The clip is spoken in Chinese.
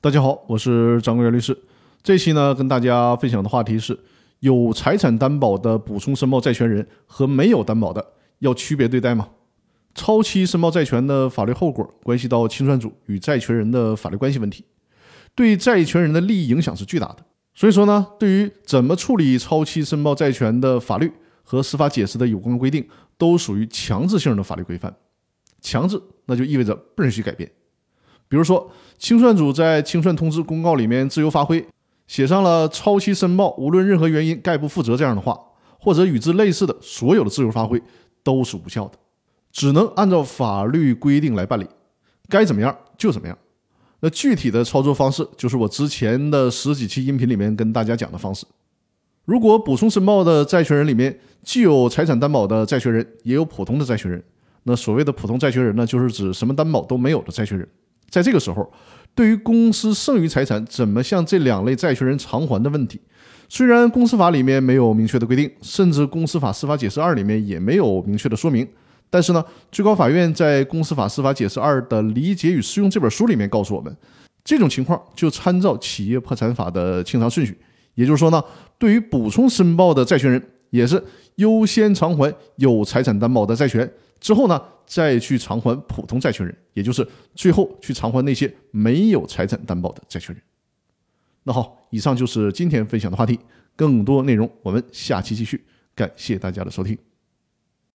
大家好，我是张国元律师。这期呢，跟大家分享的话题是：有财产担保的补充申报债权人和没有担保的要区别对待吗？超期申报债权的法律后果关系到清算组与债权人的法律关系问题，对债权人的利益影响是巨大的。所以说呢，对于怎么处理超期申报债权的法律和司法解释的有关规定，都属于强制性的法律规范。强制，那就意味着不允许改变。比如说，清算组在清算通知公告里面自由发挥，写上了超期申报无论任何原因概不负责这样的话，或者与之类似的所有的自由发挥都是无效的，只能按照法律规定来办理，该怎么样就怎么样。那具体的操作方式就是我之前的十几期音频里面跟大家讲的方式。如果补充申报的债权人里面既有财产担保的债权人，也有普通的债权人，那所谓的普通债权人呢，就是指什么担保都没有的债权人。在这个时候，对于公司剩余财产怎么向这两类债权人偿还的问题，虽然公司法里面没有明确的规定，甚至公司法司法解释二里面也没有明确的说明，但是呢，最高法院在公司法司法解释二的理解与适用这本书里面告诉我们，这种情况就参照企业破产法的清偿顺序，也就是说呢，对于补充申报的债权人，也是优先偿还有财产担保的债权。之后呢，再去偿还普通债权人，也就是最后去偿还那些没有财产担保的债权人。那好，以上就是今天分享的话题，更多内容我们下期继续。感谢大家的收听。